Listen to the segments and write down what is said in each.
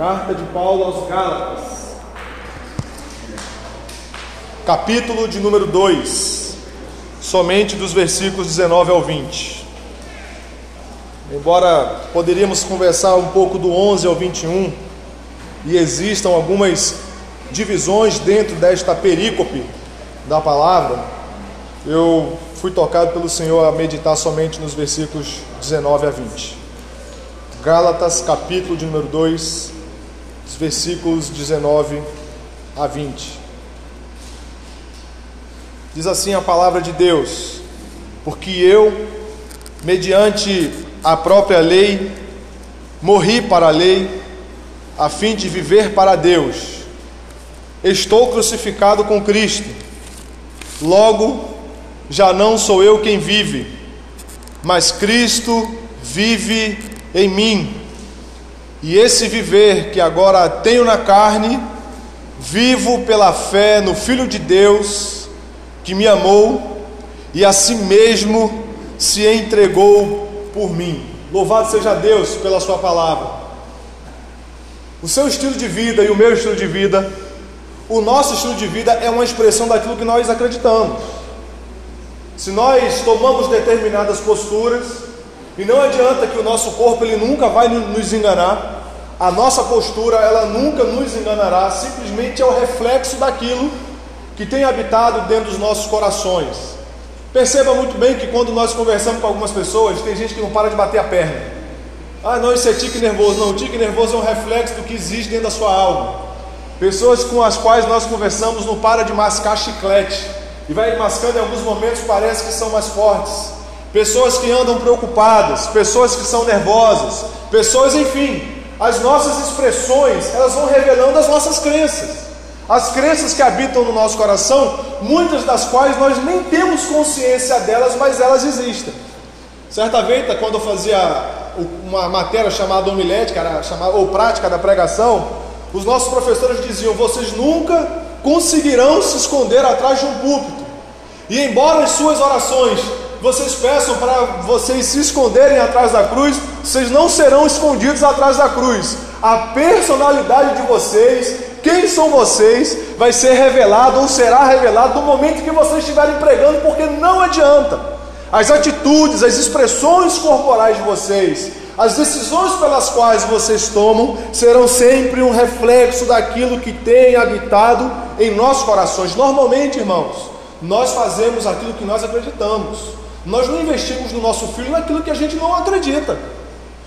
Carta de Paulo aos Gálatas, capítulo de número 2, somente dos versículos 19 ao 20. Embora poderíamos conversar um pouco do 11 ao 21, e existam algumas divisões dentro desta perícope da palavra, eu fui tocado pelo Senhor a meditar somente nos versículos 19 a 20. Gálatas, capítulo de número 2, versículos 19 a 20. Diz assim a palavra de Deus: Porque eu, mediante a própria lei, morri para a lei, a fim de viver para Deus. Estou crucificado com Cristo. Logo, já não sou eu quem vive, mas Cristo vive em mim. E esse viver que agora tenho na carne, vivo pela fé no Filho de Deus, que me amou e a si mesmo se entregou por mim. Louvado seja Deus pela Sua palavra. O seu estilo de vida e o meu estilo de vida, o nosso estilo de vida é uma expressão daquilo que nós acreditamos. Se nós tomamos determinadas posturas, e não adianta que o nosso corpo ele nunca vai nos enganar. A nossa postura ela nunca nos enganará, simplesmente é o reflexo daquilo que tem habitado dentro dos nossos corações. Perceba muito bem que quando nós conversamos com algumas pessoas, tem gente que não para de bater a perna. Ah, não, isso é tique nervoso. Não, o tique nervoso é um reflexo do que existe dentro da sua alma. Pessoas com as quais nós conversamos não para de mascar chiclete e vai mascando em alguns momentos parece que são mais fortes pessoas que andam preocupadas, pessoas que são nervosas, pessoas, enfim, as nossas expressões, elas vão revelando as nossas crenças. As crenças que habitam no nosso coração, muitas das quais nós nem temos consciência delas, mas elas existem. Certa vez, quando eu fazia uma matéria chamada homilética, chamada, ou prática da pregação, os nossos professores diziam: vocês nunca conseguirão se esconder atrás de um púlpito. E embora as suas orações vocês peçam para vocês se esconderem atrás da cruz, vocês não serão escondidos atrás da cruz. A personalidade de vocês, quem são vocês, vai ser revelado ou será revelado no momento que vocês estiverem pregando, porque não adianta. As atitudes, as expressões corporais de vocês, as decisões pelas quais vocês tomam serão sempre um reflexo daquilo que tem habitado em nossos corações. Normalmente, irmãos, nós fazemos aquilo que nós acreditamos. Nós não investimos no nosso filho naquilo que a gente não acredita.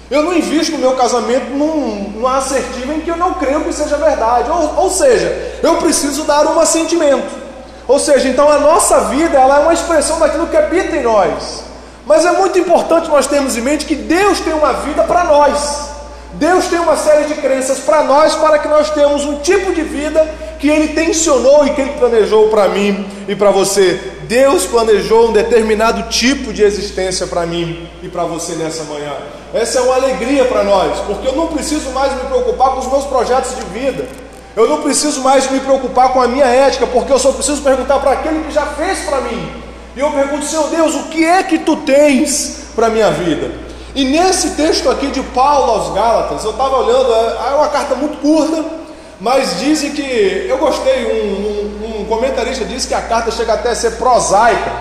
Eu não invisto no meu casamento num, numa assertiva em que eu não creio que seja verdade. Ou, ou seja, eu preciso dar um assentimento. Ou seja, então a nossa vida ela é uma expressão daquilo que habita em nós. Mas é muito importante nós termos em mente que Deus tem uma vida para nós. Deus tem uma série de crenças para nós, para que nós tenhamos um tipo de vida que Ele tensionou e que Ele planejou para mim e para você. Deus planejou um determinado tipo de existência para mim e para você nessa manhã. Essa é uma alegria para nós, porque eu não preciso mais me preocupar com os meus projetos de vida. Eu não preciso mais me preocupar com a minha ética, porque eu só preciso perguntar para aquele que já fez para mim. E eu pergunto, Senhor Deus, o que é que tu tens para a minha vida? E nesse texto aqui de Paulo aos Gálatas, eu estava olhando, é, é uma carta muito curta, mas dizem que eu gostei, um, um, um, comentarista disse que a carta chega até a ser prosaica,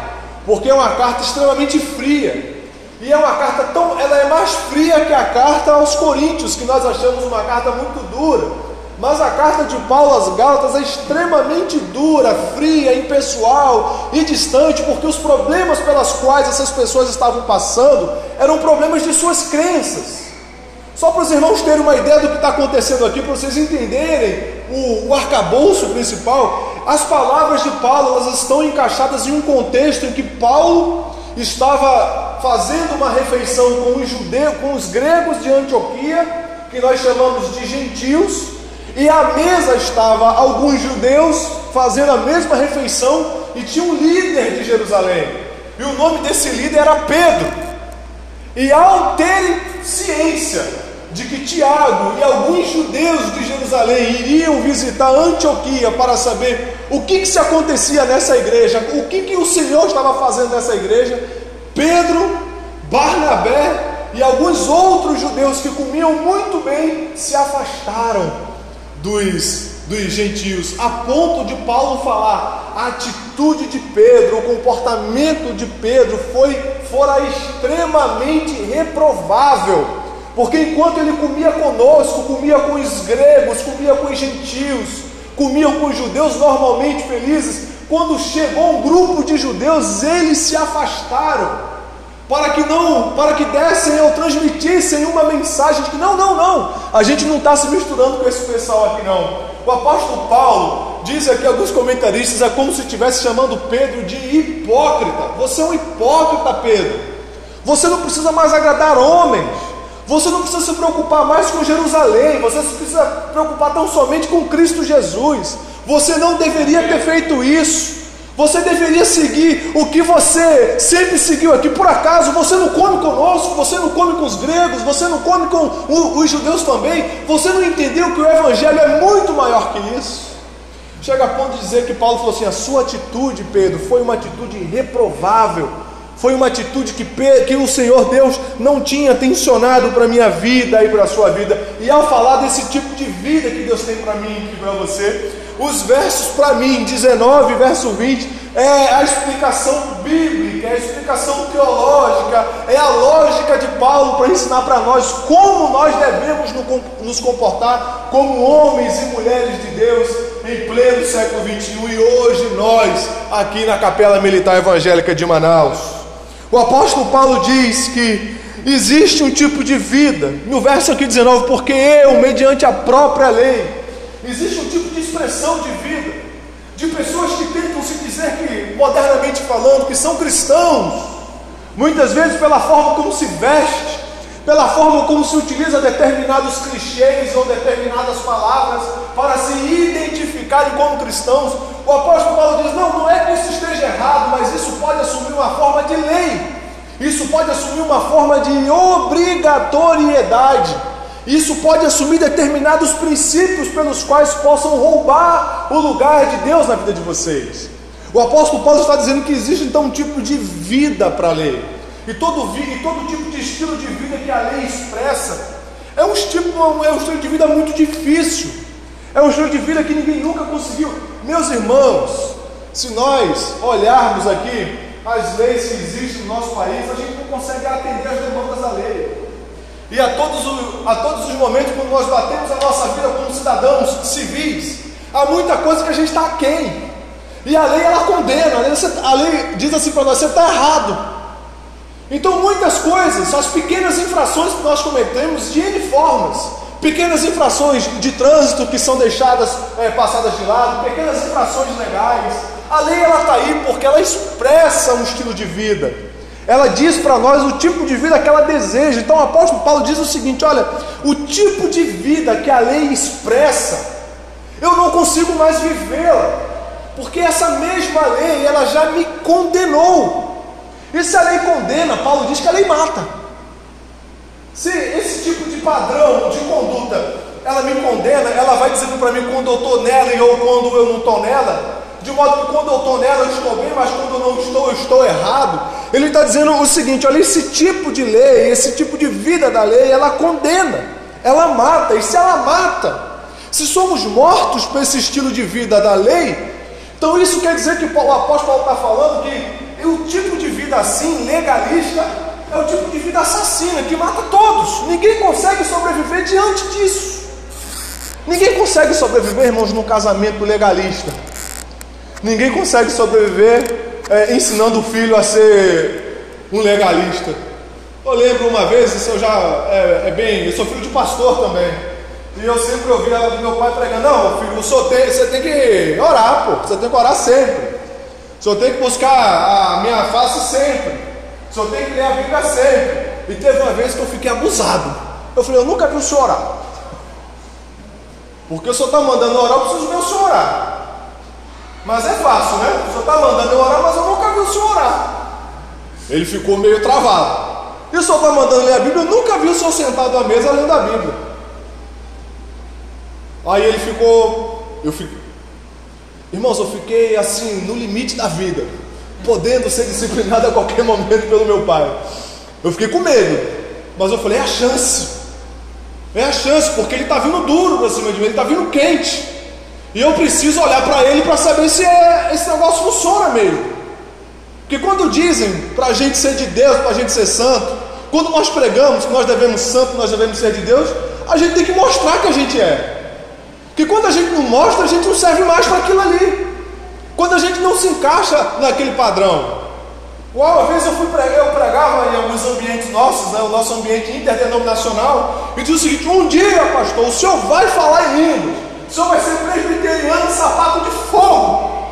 porque é uma carta extremamente fria. E é uma carta tão, ela é mais fria que a carta aos Coríntios, que nós achamos uma carta muito dura. Mas a carta de Paulo às Gálatas é extremamente dura, fria, impessoal e distante, porque os problemas pelas quais essas pessoas estavam passando eram problemas de suas crenças. Só para os irmãos terem uma ideia do que está acontecendo aqui, para vocês entenderem o, o arcabouço principal, as palavras de Paulo elas estão encaixadas em um contexto em que Paulo estava fazendo uma refeição com os judeus, com os gregos de Antioquia, que nós chamamos de gentios, e à mesa estava alguns judeus fazendo a mesma refeição e tinha um líder de Jerusalém. E o nome desse líder era Pedro. E ao ter ciência de que Tiago e alguns judeus de Jerusalém iriam visitar Antioquia para saber o que, que se acontecia nessa igreja, o que, que o Senhor estava fazendo nessa igreja, Pedro, Barnabé e alguns outros judeus que comiam muito bem se afastaram dos, dos gentios, a ponto de Paulo falar: a atitude de Pedro, o comportamento de Pedro foi fora extremamente reprovável. Porque enquanto ele comia conosco, comia com os gregos, comia com os gentios, comia com os judeus normalmente felizes, quando chegou um grupo de judeus, eles se afastaram para que não, para que dessem ou transmitissem uma mensagem de que não, não, não, a gente não está se misturando com esse pessoal aqui não. O apóstolo Paulo diz aqui alguns comentaristas é como se estivesse chamando Pedro de hipócrita. Você é um hipócrita, Pedro. Você não precisa mais agradar homens. Você não precisa se preocupar mais com Jerusalém. Você precisa se preocupar tão somente com Cristo Jesus. Você não deveria ter feito isso. Você deveria seguir o que você sempre seguiu aqui. Por acaso você não come conosco, você não come com os gregos, você não come com os judeus também. Você não entendeu que o Evangelho é muito maior que isso. Chega a ponto de dizer que Paulo falou assim: a sua atitude, Pedro, foi uma atitude reprovável. Foi uma atitude que, que o Senhor Deus não tinha tensionado para a minha vida e para a sua vida. E ao falar desse tipo de vida que Deus tem para mim e para você, os versos para mim, 19, verso 20, é a explicação bíblica, é a explicação teológica, é a lógica de Paulo para ensinar para nós como nós devemos nos comportar como homens e mulheres de Deus em pleno século 21 e hoje nós aqui na Capela Militar Evangélica de Manaus. O apóstolo Paulo diz que existe um tipo de vida, no verso aqui 19, porque eu, mediante a própria lei, Existe um tipo de expressão de vida de pessoas que tentam se dizer que, modernamente falando, que são cristãos, muitas vezes pela forma como se veste, pela forma como se utiliza determinados clichês ou determinadas palavras para se identificarem como cristãos. O apóstolo Paulo diz: não, não é que isso esteja errado, mas isso pode assumir uma forma de lei, isso pode assumir uma forma de obrigatoriedade. Isso pode assumir determinados princípios pelos quais possam roubar o lugar de Deus na vida de vocês. O apóstolo Paulo está dizendo que existe então um tipo de vida para a lei. E todo, e todo tipo de estilo de vida que a lei expressa é um, tipo, é um estilo de vida muito difícil. É um estilo de vida que ninguém nunca conseguiu. Meus irmãos, se nós olharmos aqui as leis que existem no nosso país, a gente não consegue atender as demandas da lei. E a todos, os, a todos os momentos, quando nós batemos a nossa vida como cidadãos civis, há muita coisa que a gente está aquém. E a lei ela condena, a lei, a lei diz assim para nós: você está errado. Então, muitas coisas, as pequenas infrações que nós cometemos de N formas, pequenas infrações de trânsito que são deixadas é, passadas de lado, pequenas infrações legais, a lei ela está aí porque ela expressa um estilo de vida. Ela diz para nós o tipo de vida que ela deseja. Então o apóstolo Paulo diz o seguinte: olha, o tipo de vida que a lei expressa, eu não consigo mais vivê-la, porque essa mesma lei ela já me condenou. E se a lei condena, Paulo diz que a lei mata. Se esse tipo de padrão de conduta ela me condena, ela vai dizendo para mim quando eu estou nela e ou quando eu não estou nela, de modo que quando eu estou nela eu estou bem, mas quando eu não estou, eu estou errado. Ele está dizendo o seguinte: olha, esse tipo de lei, esse tipo de vida da lei, ela condena, ela mata, e se ela mata, se somos mortos por esse estilo de vida da lei, então isso quer dizer que o apóstolo está falando que o tipo de vida assim, legalista, é o tipo de vida assassina, que mata todos. Ninguém consegue sobreviver diante disso. Ninguém consegue sobreviver, irmãos, num casamento legalista. Ninguém consegue sobreviver é, ensinando o filho a ser um legalista. Eu lembro uma vez, isso eu já é, é, bem, eu sou filho de pastor também. E eu sempre ouvia meu pai pregando, não, filho, o senhor tem, você tem que orar, pô, você tem que orar sempre. O senhor tem que buscar a minha face sempre. O senhor tem que ler a Bíblia sempre. E teve uma vez que eu fiquei abusado. Eu falei, eu nunca vi o senhor orar. Porque o senhor está mandando orar, eu preciso ver o senhor orar. Mas é fácil, né? O senhor está mandando eu orar, mas eu nunca vi o senhor orar. Ele ficou meio travado. E o senhor está mandando ler a Bíblia, eu nunca vi o senhor sentado à mesa lendo a Bíblia. Aí ele ficou. Eu fico, Irmãos, eu fiquei assim, no limite da vida, podendo ser disciplinado a qualquer momento pelo meu pai. Eu fiquei com medo. Mas eu falei: é a chance. É a chance, porque ele está vindo duro para cima de mim, ele está vindo quente. E eu preciso olhar para ele para saber se é, esse negócio funciona mesmo. Porque quando dizem para a gente ser de Deus, para a gente ser santo, quando nós pregamos que nós devemos santo, nós devemos ser de Deus, a gente tem que mostrar que a gente é. Porque quando a gente não mostra, a gente não serve mais para aquilo ali. Quando a gente não se encaixa naquele padrão. Uma vez eu fui pregar, eu pregava em alguns ambientes nossos, né, o nosso ambiente interdenominacional, e disse o seguinte: um dia, pastor, o senhor vai falar em línguas, o senhor vai ser presbiteriano de sapato de fogo.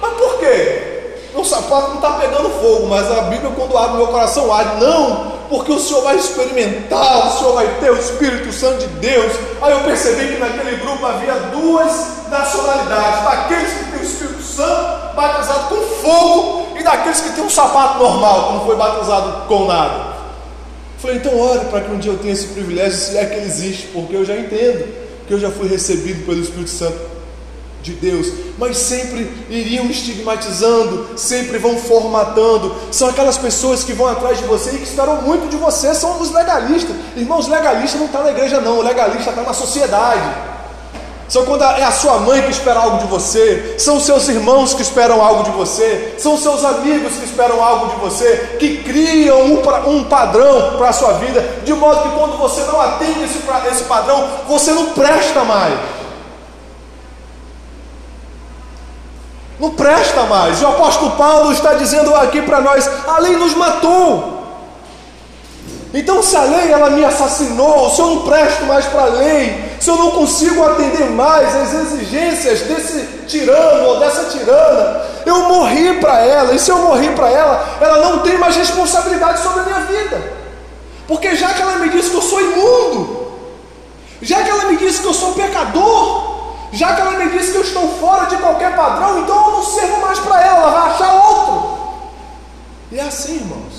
Mas por quê? O sapato não está pegando fogo, mas a Bíblia, quando abre meu coração, arde. Não, porque o Senhor vai experimentar, o Senhor vai ter o Espírito Santo de Deus. Aí eu percebi que naquele grupo havia duas nacionalidades: daqueles que têm o Espírito Santo batizado com fogo e daqueles que têm um sapato normal, que não foi batizado com nada. Falei, então ore para que um dia eu tenha esse privilégio, se é que ele existe, porque eu já entendo eu já fui recebido pelo Espírito Santo de Deus, mas sempre iriam estigmatizando, sempre vão formatando. São aquelas pessoas que vão atrás de você e que esperam muito de você, são os legalistas. Irmãos, legalista não está na igreja, não, o legalista está na sociedade. São quando é a sua mãe que espera algo de você, são seus irmãos que esperam algo de você, são seus amigos que esperam algo de você, que criam um, um padrão para a sua vida, de modo que quando você não atende esse, esse padrão, você não presta mais. Não presta mais. E o apóstolo Paulo está dizendo aqui para nós: a lei nos matou. Então, se a lei ela me assassinou, se eu não presto mais para a lei, se eu não consigo atender mais às exigências desse tirano ou dessa tirana, eu morri para ela, e se eu morri para ela, ela não tem mais responsabilidade sobre a minha vida, porque já que ela me disse que eu sou imundo, já que ela me disse que eu sou pecador, já que ela me disse que eu estou fora de qualquer padrão, então eu não sirvo mais para ela, ela vai achar outro. E é assim, irmãos.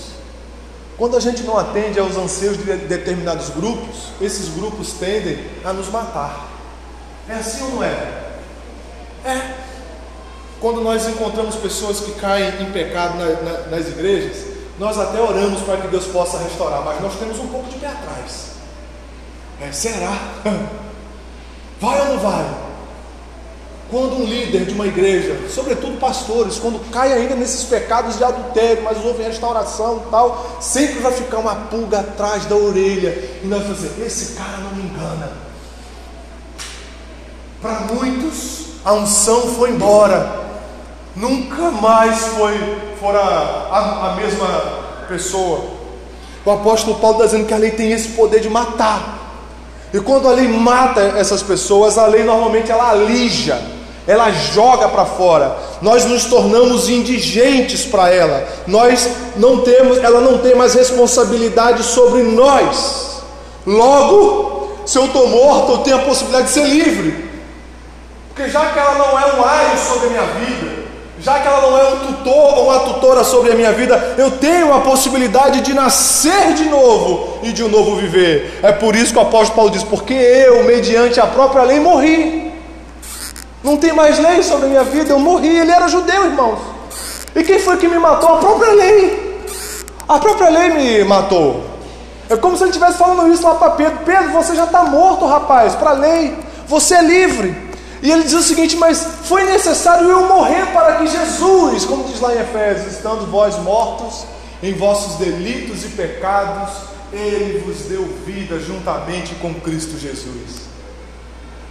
Quando a gente não atende aos anseios de determinados grupos, esses grupos tendem a nos matar. É assim ou não é? É. Quando nós encontramos pessoas que caem em pecado na, na, nas igrejas, nós até oramos para que Deus possa restaurar, mas nós temos um pouco de pé atrás. É, será? Vai ou não vai? Quando um líder de uma igreja, sobretudo pastores, quando cai ainda nesses pecados de adultério, mas houve restauração e tal, sempre vai ficar uma pulga atrás da orelha e nós dizer: esse cara não me engana. Para muitos, a unção foi embora, nunca mais foi fora a, a mesma pessoa. O apóstolo Paulo está dizendo que a lei tem esse poder de matar. E quando a lei mata essas pessoas, a lei normalmente ela alija ela joga para fora. Nós nos tornamos indigentes para ela. Nós não temos, ela não tem mais responsabilidade sobre nós. Logo, se eu estou morto, eu tenho a possibilidade de ser livre. Porque já que ela não é um aio sobre a minha vida, já que ela não é um tutor ou uma tutora sobre a minha vida, eu tenho a possibilidade de nascer de novo e de um novo viver. É por isso que o apóstolo Paulo diz: porque eu, mediante a própria lei, morri. Não tem mais lei sobre a minha vida, eu morri. Ele era judeu, irmãos. E quem foi que me matou? A própria lei. A própria lei me matou. É como se ele estivesse falando isso lá para Pedro: Pedro, você já está morto, rapaz, para a lei. Você é livre. E ele diz o seguinte: Mas foi necessário eu morrer para que Jesus, como diz lá em Efésios, estando vós mortos em vossos delitos e pecados, ele vos deu vida juntamente com Cristo Jesus.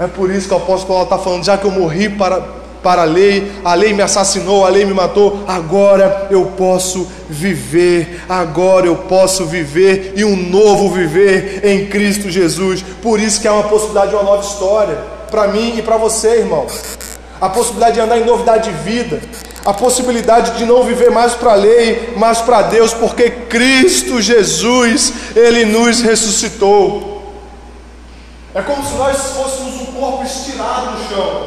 É por isso que o apóstolo Paulo está falando: já que eu morri para, para a lei, a lei me assassinou, a lei me matou, agora eu posso viver, agora eu posso viver e um novo viver em Cristo Jesus. Por isso que é uma possibilidade de uma nova história, para mim e para você, irmão. A possibilidade de andar em novidade de vida, a possibilidade de não viver mais para a lei, mas para Deus, porque Cristo Jesus, Ele nos ressuscitou. É como se nós fôssemos corpo estirado no chão.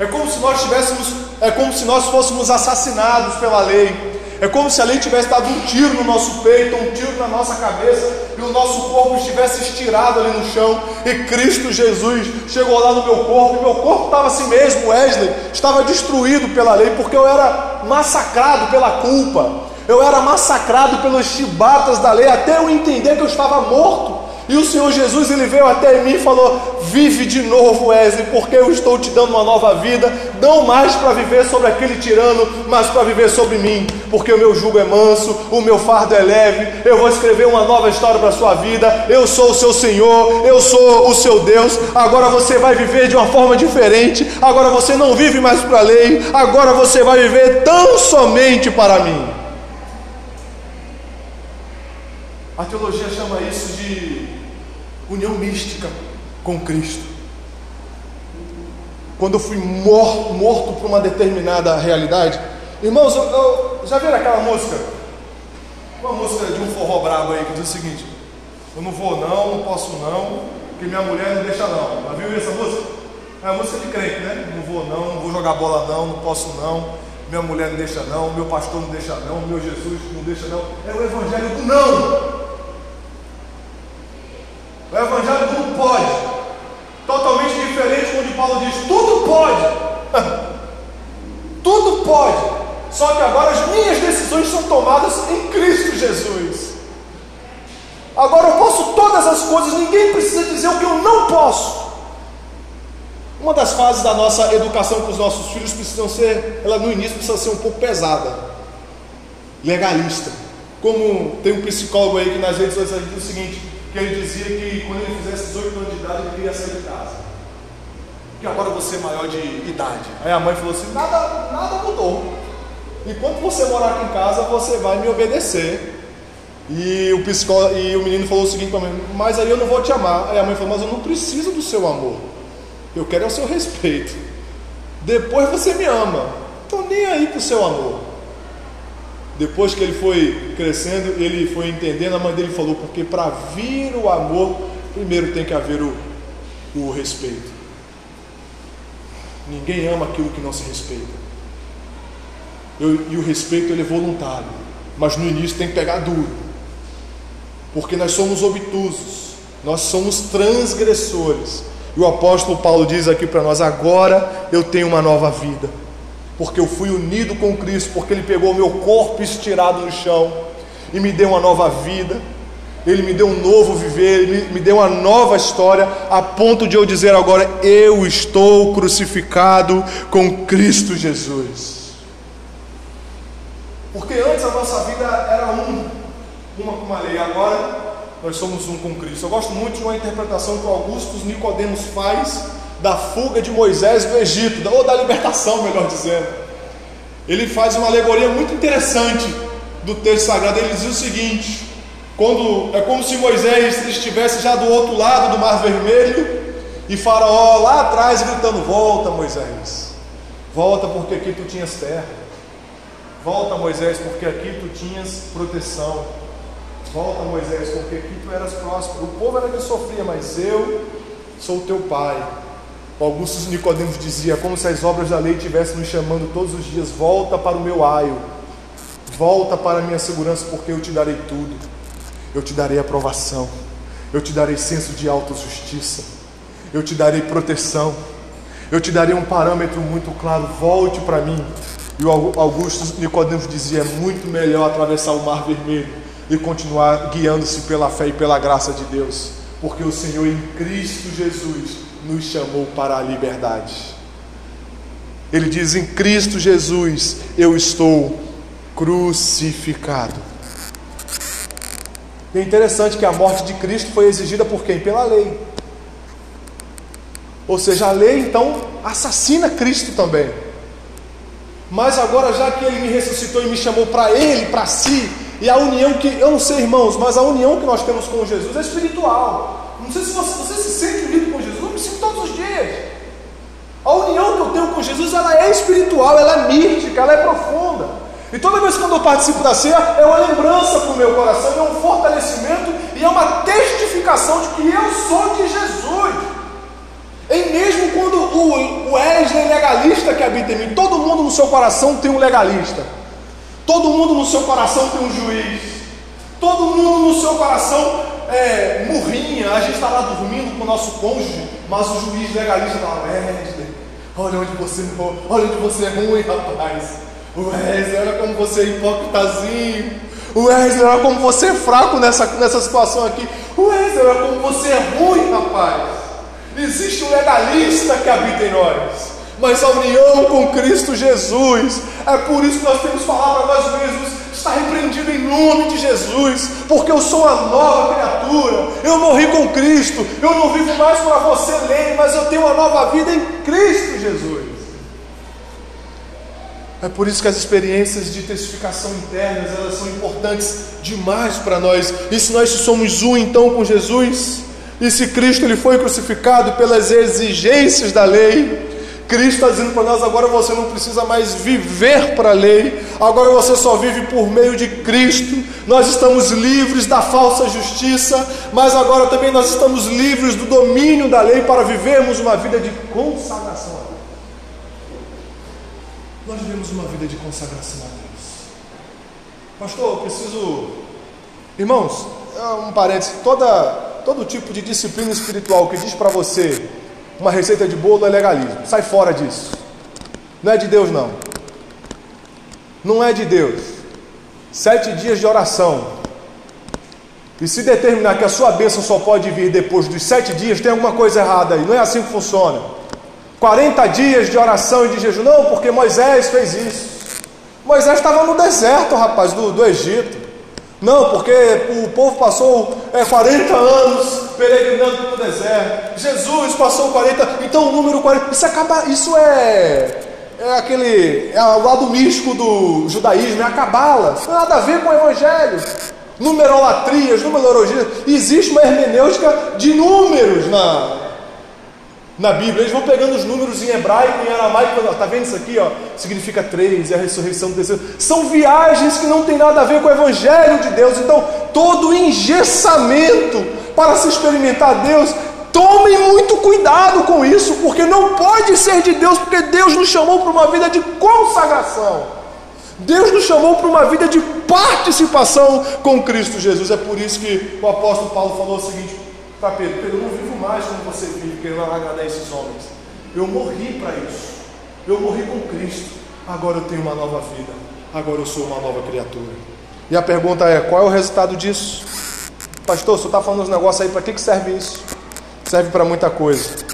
É como se nós tivéssemos, é como se nós fôssemos assassinados pela lei. É como se a lei tivesse dado um tiro no nosso peito, um tiro na nossa cabeça, e o nosso corpo estivesse estirado ali no chão, e Cristo Jesus chegou lá no meu corpo, e meu corpo estava assim mesmo, Wesley, estava destruído pela lei, porque eu era massacrado pela culpa, eu era massacrado pelos chibatas da lei até eu entender que eu estava morto. E o Senhor Jesus ele veio até mim e falou: Vive de novo, Wesley, porque eu estou te dando uma nova vida, não mais para viver sobre aquele tirano, mas para viver sobre mim, porque o meu jugo é manso, o meu fardo é leve. Eu vou escrever uma nova história para a sua vida. Eu sou o seu Senhor, eu sou o seu Deus. Agora você vai viver de uma forma diferente. Agora você não vive mais para a lei, agora você vai viver tão somente para mim. A teologia chama isso de união mística com Cristo. Quando eu fui morto, morto por uma determinada realidade, irmãos, eu, eu, já viram aquela música? Uma música de um forró brabo aí que diz o seguinte: Eu não vou, não, não posso, não, porque minha mulher não deixa, não. Já viu essa música? É a música de crente, né? Não vou, não, não vou jogar bola, não, não posso, não. Minha mulher não deixa, não. Meu pastor não deixa, não. Meu Jesus não deixa, não. É o evangelho do não. Fases da nossa educação com os nossos filhos precisam ser, ela no início precisa ser um pouco pesada, legalista. Como tem um psicólogo aí que nas redes sociais diz o seguinte: que ele dizia que quando ele fizesse 18 anos de idade ele queria sair de casa. Que agora você é maior de idade. Aí a mãe falou assim: nada, nada mudou. Enquanto você morar aqui em casa, você vai me obedecer. E o, psicólogo, e o menino falou o seguinte para mim: Mas aí eu não vou te amar. Aí a mãe falou: Mas eu não preciso do seu amor. Eu quero é o seu respeito. Depois você me ama. Estou nem aí para o seu amor. Depois que ele foi crescendo, ele foi entendendo, a mãe dele falou, porque para vir o amor, primeiro tem que haver o, o respeito. Ninguém ama aquilo que não se respeita. Eu, e o respeito ele é voluntário, mas no início tem que pegar duro, porque nós somos obtusos, nós somos transgressores. E o apóstolo Paulo diz aqui para nós: agora eu tenho uma nova vida porque eu fui unido com Cristo, porque Ele pegou o meu corpo estirado no chão e me deu uma nova vida, Ele me deu um novo viver, Ele me deu uma nova história, a ponto de eu dizer agora: eu estou crucificado com Cristo Jesus. Porque antes a nossa vida era um, uma com uma lei, agora nós somos um com Cristo. Eu gosto muito de uma interpretação que Augusto Nicodemos faz da fuga de Moisés do Egito, ou da libertação, melhor dizendo. Ele faz uma alegoria muito interessante do texto sagrado. Ele diz o seguinte: quando é como se Moisés estivesse já do outro lado do Mar Vermelho e Faraó lá atrás gritando: Volta, Moisés, volta porque aqui tu tinhas terra, volta, Moisés, porque aqui tu tinhas proteção, volta, Moisés, porque aqui tu eras próspero. O povo era que sofria, mas eu sou teu pai, Augusto Nicodemos dizia, como se as obras da lei estivessem nos chamando todos os dias, volta para o meu aio, volta para a minha segurança, porque eu te darei tudo. Eu te darei aprovação, eu te darei senso de autojustiça, eu te darei proteção, eu te darei um parâmetro muito claro, volte para mim. E o Augusto Nicodemos dizia, é muito melhor atravessar o mar vermelho e continuar guiando-se pela fé e pela graça de Deus, porque o Senhor em Cristo Jesus nos chamou para a liberdade. Ele diz: em Cristo Jesus eu estou crucificado. E é interessante que a morte de Cristo foi exigida por quem? Pela lei. Ou seja, a lei então assassina Cristo também. Mas agora, já que ele me ressuscitou e me chamou para ele, para si, e a união que, eu não sei, irmãos, mas a união que nós temos com Jesus é espiritual. Não sei se você, você se sente unido com Jesus, eu me sinto todos os dias. A união que eu tenho com Jesus, ela é espiritual, ela é mística, ela é profunda. E toda vez que eu participo da ceia, é uma lembrança para o meu coração, é um fortalecimento e é uma testificação de que eu sou de Jesus. E mesmo quando o, Wesley legalista que habita em mim, todo mundo no seu coração tem um legalista, todo mundo no seu coração tem um juiz, todo mundo no seu coração é, murrinha, a gente está lá dormindo com o nosso cônjuge, mas o juiz legalista está Wesley, olha onde você olha onde você é ruim, rapaz. Wesley, olha como você é hipócritazinho. Wesley, olha como você é fraco nessa, nessa situação aqui. Wesley, olha como você é ruim, rapaz. Existe um legalista que habita em nós. Mas a união com Cristo Jesus, é por isso que nós temos que falar para nós mesmos: está repreendido em nome de Jesus, porque eu sou uma nova criatura, eu morri com Cristo, eu não vivo mais para você ler, mas eu tenho uma nova vida em Cristo Jesus. É por isso que as experiências de testificação internas elas são importantes demais para nós. E se nós somos um então com Jesus, e se Cristo ele foi crucificado pelas exigências da lei, Cristo está dizendo para nós: agora você não precisa mais viver para a lei, agora você só vive por meio de Cristo. Nós estamos livres da falsa justiça, mas agora também nós estamos livres do domínio da lei para vivermos uma vida de consagração a Deus. Nós vivemos uma vida de consagração a Deus. Pastor, eu preciso. Irmãos, é um parênteses: toda, todo tipo de disciplina espiritual que diz para você uma receita de bolo é legalismo. Sai fora disso. Não é de Deus, não. Não é de Deus. Sete dias de oração. E se determinar que a sua bênção só pode vir depois dos sete dias, tem alguma coisa errada aí. Não é assim que funciona. 40 dias de oração e de jejum. Não, porque Moisés fez isso. Moisés estava no deserto, rapaz, do, do Egito. Não, porque o povo passou é, 40 anos peregrinando pelo deserto. Jesus passou 40, então o número 40. Isso acaba, isso é é aquele é o lado místico do judaísmo, é a cabala. Não nada a ver com o evangelho. Numerolatrias, numerologia. Existe uma hermenêutica de números na, na Bíblia. Eles vão pegando os números em hebraico, em aramaico. Está vendo isso aqui? Ó? Significa três, é a ressurreição do terceiro. São viagens que não tem nada a ver com o Evangelho de Deus. Então, todo engessamento para se experimentar Deus, tomem muito cuidado com isso, porque não pode ser de Deus, porque Deus nos chamou para uma vida de consagração. Deus nos chamou para uma vida de participação com Cristo Jesus. É por isso que o apóstolo Paulo falou o seguinte: para Pedro: Pedro, eu não vivo mais como você vive, querendo agradar esses homens. Eu morri para isso. Eu morri com Cristo. Agora eu tenho uma nova vida. Agora eu sou uma nova criatura. E a pergunta é: qual é o resultado disso? Pastor, você está falando uns negócios aí, para que, que serve isso? Serve para muita coisa.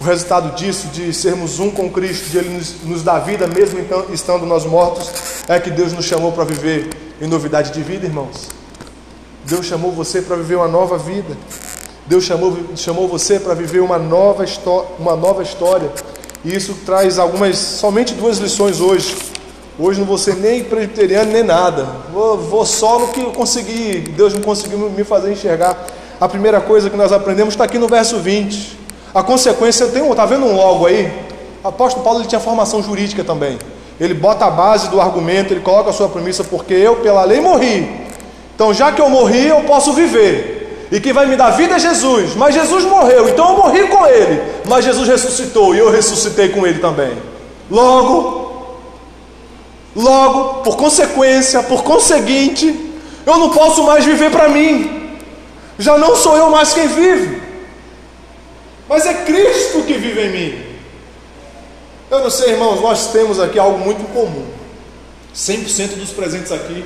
O resultado disso, de sermos um com Cristo, de Ele nos, nos dar vida, mesmo então, estando nós mortos, é que Deus nos chamou para viver em novidade de vida, irmãos. Deus chamou você para viver uma nova vida. Deus chamou, chamou você para viver uma nova, uma nova história. E isso traz algumas, somente duas lições hoje. Hoje não vou ser nem presbiteriano nem nada. Vou, vou só no que eu consegui, Deus não conseguiu me fazer enxergar. A primeira coisa que nós aprendemos está aqui no verso 20. A consequência, tem, está vendo um logo aí? Apóstolo Paulo ele tinha formação jurídica também. Ele bota a base do argumento, ele coloca a sua premissa, porque eu pela lei morri. Então, já que eu morri, eu posso viver. E quem vai me dar vida é Jesus. Mas Jesus morreu, então eu morri com ele. Mas Jesus ressuscitou e eu ressuscitei com ele também. Logo, logo, por consequência, por conseguinte, eu não posso mais viver para mim. Já não sou eu mais quem vive. Mas é Cristo que vive em mim. Eu não sei, irmãos, nós temos aqui algo muito comum. 100% dos presentes aqui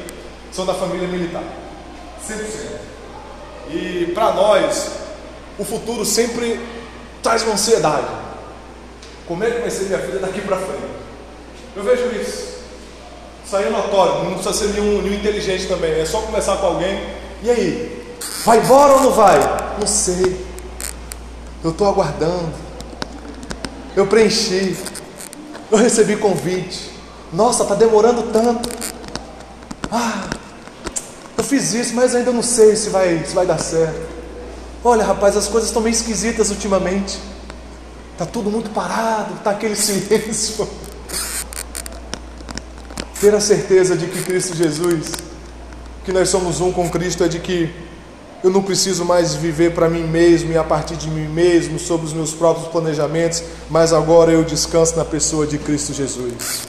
são da família militar. 100%. E para nós, o futuro sempre traz uma ansiedade. Como é que vai ser minha vida daqui para frente? Eu vejo isso. Isso aí é notório, não precisa ser nenhum, nenhum inteligente também. É só conversar com alguém. E aí? Vai embora ou não vai? Não sei. Eu estou aguardando. Eu preenchi. Eu recebi convite. Nossa, está demorando tanto. Ah, fiz isso, mas ainda não sei se vai, se vai dar certo. Olha, rapaz, as coisas estão meio esquisitas ultimamente. Está tudo muito parado, está aquele silêncio. Ter a certeza de que Cristo Jesus, que nós somos um com Cristo, é de que eu não preciso mais viver para mim mesmo e a partir de mim mesmo, sobre os meus próprios planejamentos, mas agora eu descanso na pessoa de Cristo Jesus.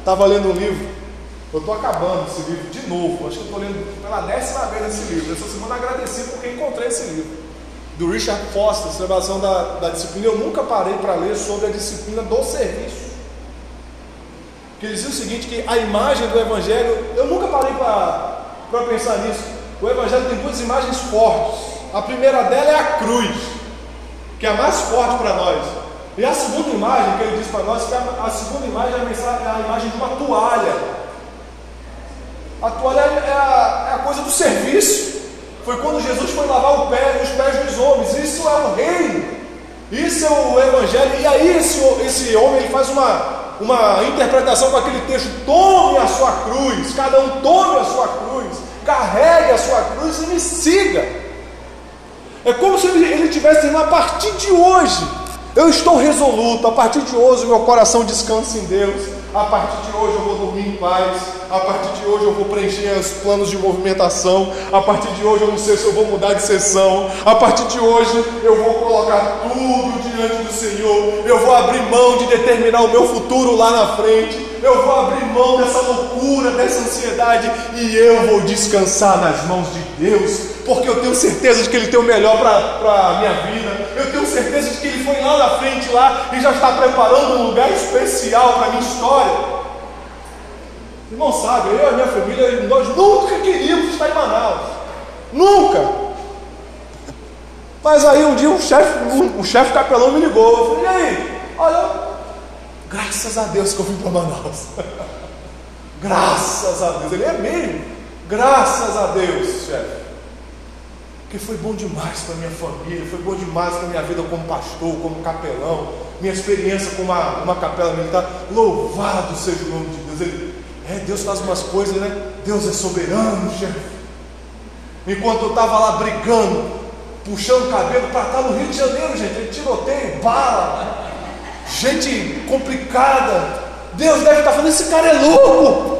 Estava lendo um livro eu estou acabando esse livro de novo. Acho que estou lendo pela décima vez esse livro. Essa semana agradeci porque encontrei esse livro. Do Richard Foster, Celebração da, da Disciplina. Eu nunca parei para ler sobre a disciplina do serviço. que dizia o seguinte, que a imagem do Evangelho, eu nunca parei para pensar nisso, o Evangelho tem duas imagens fortes, a primeira dela é a cruz, que é a mais forte para nós, e a segunda imagem que ele diz para nós, que a, a segunda imagem é a, mensagem, é a imagem de uma toalha, a toalha é a, é a coisa do serviço, foi quando Jesus foi lavar pé, os pés dos homens, isso é o reino, isso é o Evangelho, e aí esse, esse homem ele faz uma, uma interpretação com aquele texto: tome a sua cruz, cada um tome a sua cruz, carregue a sua cruz e me siga. É como se ele, ele tivesse a partir de hoje, eu estou resoluto, a partir de hoje, meu coração descansa em Deus. A partir de hoje eu vou dormir em paz. A partir de hoje eu vou preencher os planos de movimentação. A partir de hoje eu não sei se eu vou mudar de sessão. A partir de hoje eu vou colocar tudo diante do Senhor. Eu vou abrir mão de determinar o meu futuro lá na frente. Eu vou abrir mão dessa loucura, dessa ansiedade e eu vou descansar nas mãos de Deus, porque eu tenho certeza de que Ele tem o melhor para a minha vida. Tenho certeza de que Ele foi lá na frente lá e já está preparando um lugar especial para a minha história. Irmão, sabe, eu e a minha família, nós nunca queríamos estar em Manaus. Nunca. Mas aí um dia um chefe, um, um chefe capelão me ligou. Eu falei, e aí? Olha, graças a Deus que eu vim para Manaus. graças a Deus. Ele é mesmo. Graças a Deus, chefe. Porque foi bom demais para minha família, foi bom demais para minha vida como pastor, como capelão, minha experiência com uma, uma capela militar. Louvado seja o nome de Deus. Ele, é, Deus faz umas coisas, né? Deus é soberano, chefe. Enquanto eu estava lá brigando, puxando o cabelo para estar no Rio de Janeiro, gente, tiroteio, bala, gente complicada. Deus deve estar falando: esse cara é louco.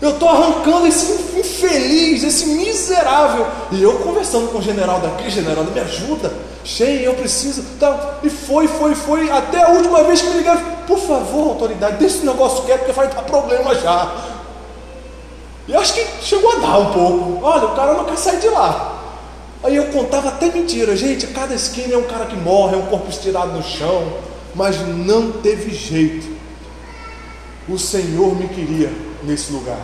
Eu estou arrancando esse infeliz, esse miserável. E eu conversando com o general daqui, general, me ajuda. Cheio, eu preciso. Tá. E foi, foi, foi. Até a última vez que me ligaram, por favor, autoridade, deixa esse negócio quieto, porque vai dar problema já. E acho que chegou a dar um pouco. Olha, o cara não quer sair de lá. Aí eu contava até mentira, gente. Cada esquina é um cara que morre, é um corpo estirado no chão. Mas não teve jeito. O Senhor me queria nesse lugar.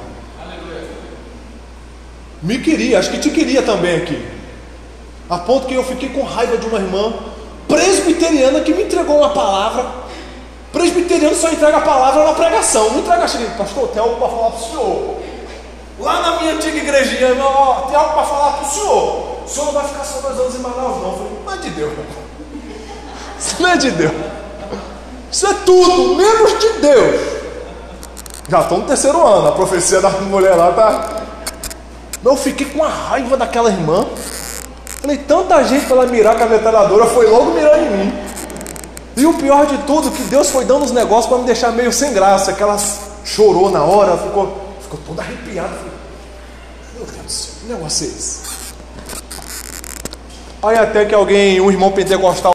Me queria, acho que te queria também aqui. A ponto que eu fiquei com raiva de uma irmã presbiteriana que me entregou uma palavra. Presbiteriano só entrega a palavra na pregação, não entrega assim, pastor, tem algo para falar para o senhor. Lá na minha antiga igrejinha, irmão, ó, tem algo para falar para o senhor. O senhor não vai ficar só dois anos em Manaus, não. Eu falei, não é de Deus. Isso não é de Deus. Isso é tudo, menos de Deus. Já estou no terceiro ano, a profecia da mulher lá está. Eu fiquei com a raiva daquela irmã. Falei, tanta gente para ela mirar com a metralhadora, foi logo mirando em mim. E o pior de tudo, que Deus foi dando os negócios para me deixar meio sem graça. Que ela chorou na hora, ficou, ficou toda arrepiada. Falei, meu Deus que negócio é esse? Aí até que alguém, um irmão pentecostal,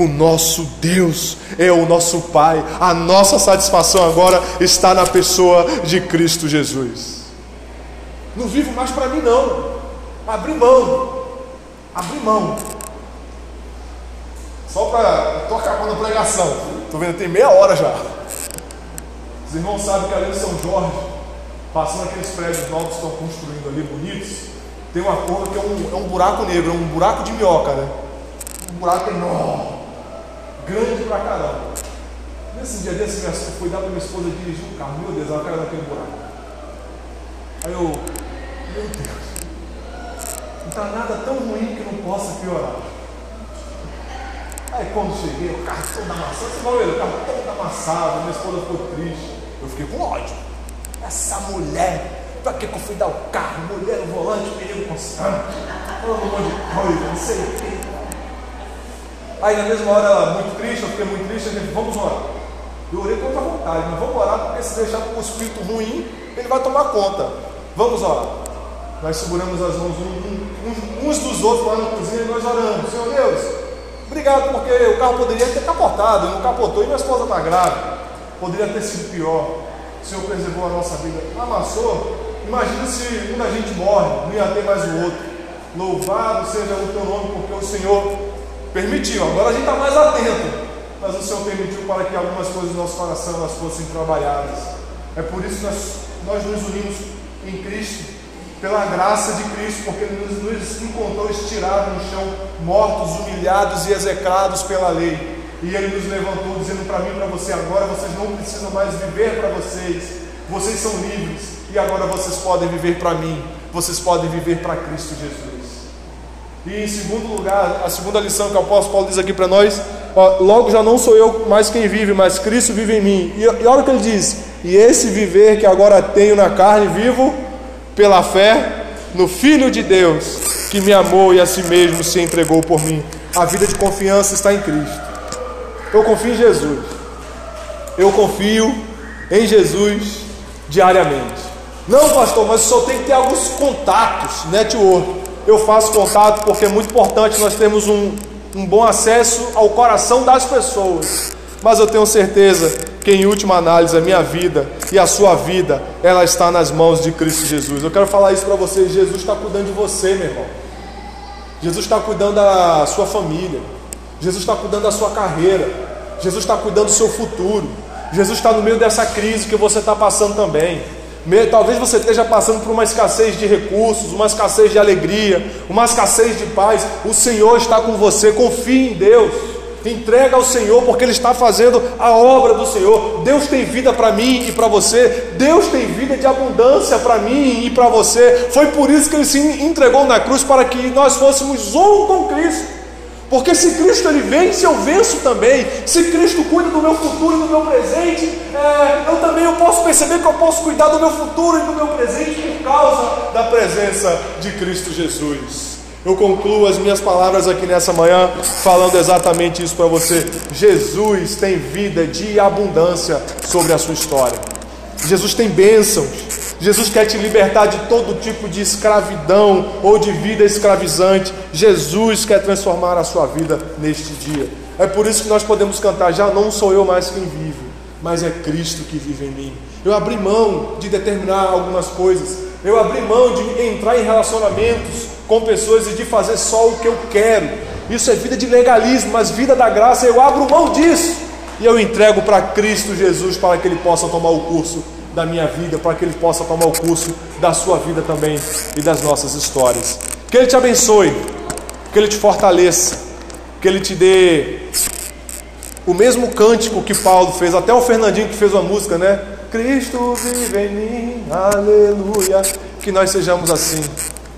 O nosso Deus é o nosso Pai. A nossa satisfação agora está na pessoa de Cristo Jesus. Não vivo mais para mim, não. Abri mão. Abri mão. Só para. Estou acabando a pregação. Estou vendo, tem meia hora já. Os irmãos sabem que ali em São Jorge, passando aqueles prédios novos que estão construindo ali, bonitos, tem uma curva que é um, é um buraco negro, é um buraco de minhoca, né? Um buraco enorme grande pra caramba. Nesse dia desse, eu fui dar para minha esposa dirigir um carro. Meu Deus, ela caiu naquele buraco. Aí eu, meu Deus, não está nada tão ruim que não possa piorar. Aí quando cheguei, o carro todo amassado, você falou, o carro todo amassado, minha esposa ficou triste. Eu fiquei com ódio. Essa mulher, para que, eu fui dar o carro? Mulher no volante, perigo constante, falando um monte de coisa, não sei o que. Aí na mesma hora ela muito triste, eu fiquei muito triste, a gente, vamos orar. Eu orei com outra vontade, mas vamos orar porque se deixar o espírito ruim, ele vai tomar conta. Vamos orar. Nós seguramos as mãos uns dos outros lá na cozinha e nós oramos. Senhor Deus, obrigado porque o carro poderia ter capotado, não capotou e minha esposa está grávida. Poderia ter sido pior. O Senhor preservou a nossa vida. Amassou. Imagina se um da gente morre, não ia ter mais o outro. Louvado seja o teu nome, porque o Senhor Permitiu, agora a gente está mais atento. Mas o Senhor permitiu para que algumas coisas do nosso coração elas fossem trabalhadas. É por isso que nós, nós nos unimos em Cristo, pela graça de Cristo, porque Ele nos, nos encontrou estirados no chão, mortos, humilhados e execrados pela lei. E Ele nos levantou, dizendo para mim e para você: agora vocês não precisam mais viver para vocês, vocês são livres, e agora vocês podem viver para mim, vocês podem viver para Cristo Jesus. E em segundo lugar, a segunda lição que o apóstolo Paulo diz aqui para nós, ó, logo já não sou eu mais quem vive, mas Cristo vive em mim. E, e olha o que ele diz: E esse viver que agora tenho na carne, vivo pela fé no Filho de Deus, que me amou e a si mesmo se entregou por mim. A vida de confiança está em Cristo. Eu confio em Jesus. Eu confio em Jesus diariamente. Não, pastor, mas só tem que ter alguns contatos, network eu faço contato porque é muito importante nós termos um, um bom acesso ao coração das pessoas. Mas eu tenho certeza que, em última análise, a minha vida e a sua vida, ela está nas mãos de Cristo Jesus. Eu quero falar isso para você: Jesus está cuidando de você, meu irmão. Jesus está cuidando da sua família. Jesus está cuidando da sua carreira. Jesus está cuidando do seu futuro. Jesus está no meio dessa crise que você está passando também. Talvez você esteja passando por uma escassez de recursos, uma escassez de alegria, uma escassez de paz. O Senhor está com você, confie em Deus. Entrega ao Senhor, porque Ele está fazendo a obra do Senhor. Deus tem vida para mim e para você. Deus tem vida de abundância para mim e para você. Foi por isso que Ele se entregou na cruz para que nós fôssemos um com Cristo. Porque se Cristo ele vence, eu venço também. Se Cristo cuida do meu futuro e do meu presente, é, eu também eu posso perceber que eu posso cuidar do meu futuro e do meu presente por causa da presença de Cristo Jesus. Eu concluo as minhas palavras aqui nessa manhã falando exatamente isso para você. Jesus tem vida de abundância sobre a sua história. Jesus tem bênçãos. Jesus quer te libertar de todo tipo de escravidão ou de vida escravizante. Jesus quer transformar a sua vida neste dia. É por isso que nós podemos cantar: Já não sou eu mais quem vive, mas é Cristo que vive em mim. Eu abri mão de determinar algumas coisas, eu abri mão de entrar em relacionamentos com pessoas e de fazer só o que eu quero. Isso é vida de legalismo, mas vida da graça, eu abro mão disso e eu entrego para Cristo Jesus para que Ele possa tomar o curso da minha vida, para que Ele possa tomar o curso da sua vida também e das nossas histórias. Que Ele te abençoe, que Ele te fortaleça, que Ele te dê o mesmo cântico que Paulo fez, até o Fernandinho que fez uma música, né? Cristo vive em mim, aleluia. Que nós sejamos assim,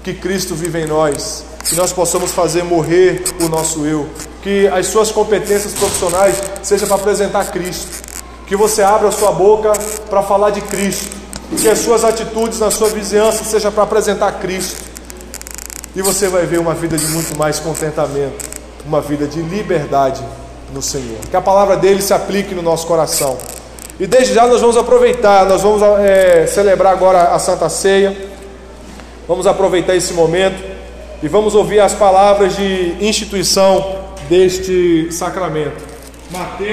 que Cristo vive em nós, que nós possamos fazer morrer o nosso eu, que as suas competências profissionais sejam para apresentar Cristo, que você abra a sua boca para falar de Cristo, que as suas atitudes na sua vizinhança sejam para apresentar Cristo, e você vai ver uma vida de muito mais contentamento, uma vida de liberdade no Senhor. Que a palavra dele se aplique no nosso coração. E desde já nós vamos aproveitar, nós vamos é, celebrar agora a Santa Ceia. Vamos aproveitar esse momento e vamos ouvir as palavras de instituição deste sacramento. Mateus